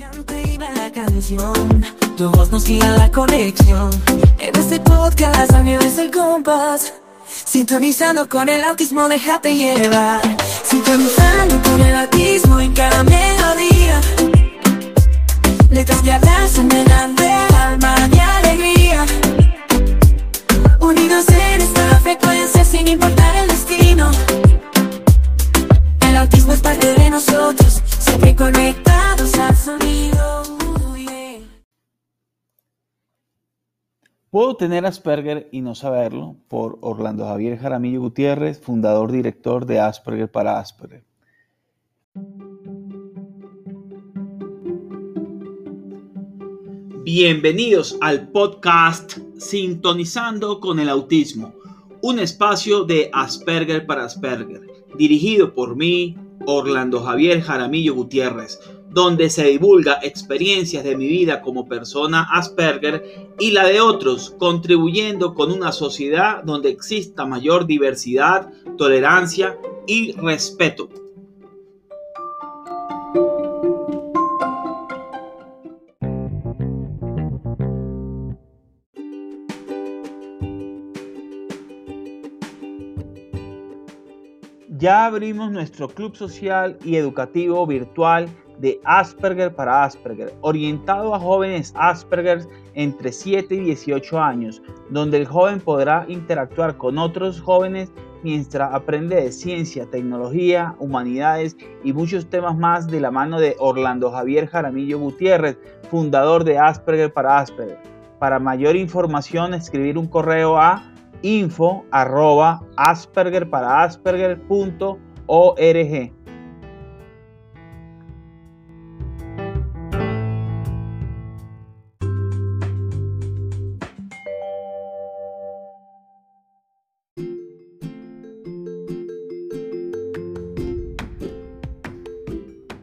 Cante la canción, tu voz nos guía la conexión. En este podcast es el compás. Sintonizando con el autismo, déjate llevar. Sintonizando con el autismo en cada melodía. Letras de abrazo, de alma y alegría. Unidos en esta frecuencia sin importar el destino. El autismo es parte de nosotros, siempre conectados al sonido. Puedo tener Asperger y no saberlo por Orlando Javier Jaramillo Gutiérrez, fundador director de Asperger para Asperger. Bienvenidos al podcast Sintonizando con el Autismo, un espacio de Asperger para Asperger, dirigido por mí, Orlando Javier Jaramillo Gutiérrez, donde se divulga experiencias de mi vida como persona Asperger y la de otros, contribuyendo con una sociedad donde exista mayor diversidad, tolerancia y respeto. Ya abrimos nuestro club social y educativo virtual de Asperger para Asperger, orientado a jóvenes Asperger entre 7 y 18 años, donde el joven podrá interactuar con otros jóvenes mientras aprende de ciencia, tecnología, humanidades y muchos temas más de la mano de Orlando Javier Jaramillo Gutiérrez, fundador de Asperger para Asperger. Para mayor información, escribir un correo a info asperger para asperger.org.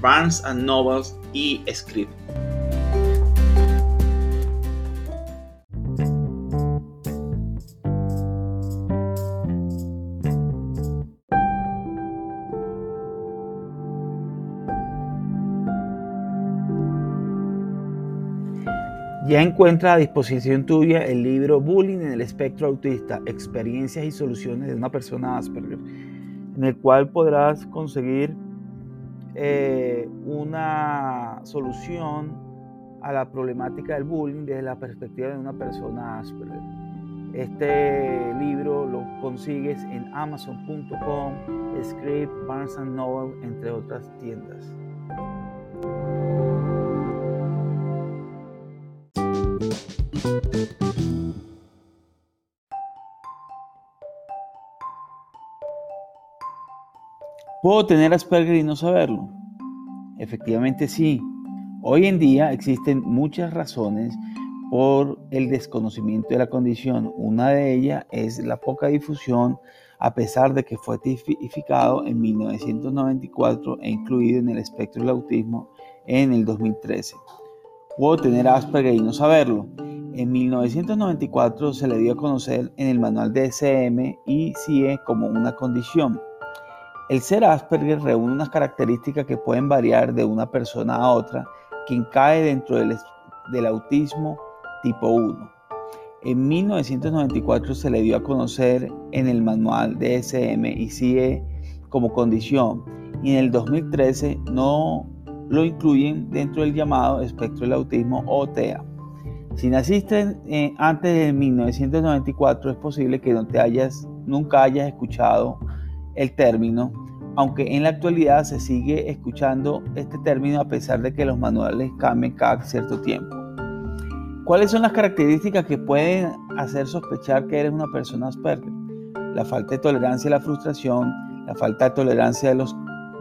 Barnes Nobles y Script. Ya encuentra a disposición tuya el libro Bullying en el espectro autista, experiencias y soluciones de una persona Asperger, en el cual podrás conseguir eh, una solución a la problemática del bullying desde la perspectiva de una persona Asperger. Este libro lo consigues en amazon.com, Script, Barnes Noble, entre otras tiendas. ¿Puedo tener Asperger y no saberlo? Efectivamente sí. Hoy en día existen muchas razones por el desconocimiento de la condición. Una de ellas es la poca difusión a pesar de que fue tipificado en 1994 e incluido en el espectro del autismo en el 2013. Puedo tener Asperger y no saberlo. En 1994 se le dio a conocer en el manual de SM y CIE como una condición. El ser Asperger reúne unas características que pueden variar de una persona a otra, quien cae dentro del, autismo tipo 1. En 1994 se le dio a conocer en el manual DSM y CIE como condición y en el 2013 no lo incluyen dentro del llamado espectro del autismo o TEA. Si naciste eh, antes de 1994 es posible que no te hayas, nunca hayas escuchado el término, aunque en la actualidad se sigue escuchando este término a pesar de que los manuales cambien cada cierto tiempo. ¿Cuáles son las características que pueden hacer sospechar que eres una persona Asperger? La falta de tolerancia a la frustración, la falta de tolerancia a los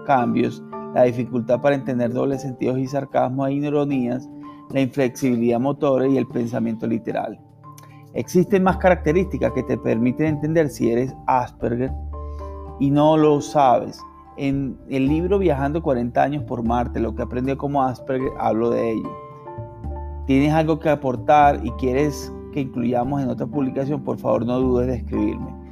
cambios, la dificultad para entender dobles sentidos y sarcasmo e ironías, la inflexibilidad motora y el pensamiento literal. Existen más características que te permiten entender si eres Asperger y no lo sabes. En el libro Viajando 40 años por Marte, lo que aprendió como Asperger, hablo de ello. ¿Tienes algo que aportar y quieres que incluyamos en otra publicación? Por favor, no dudes de escribirme.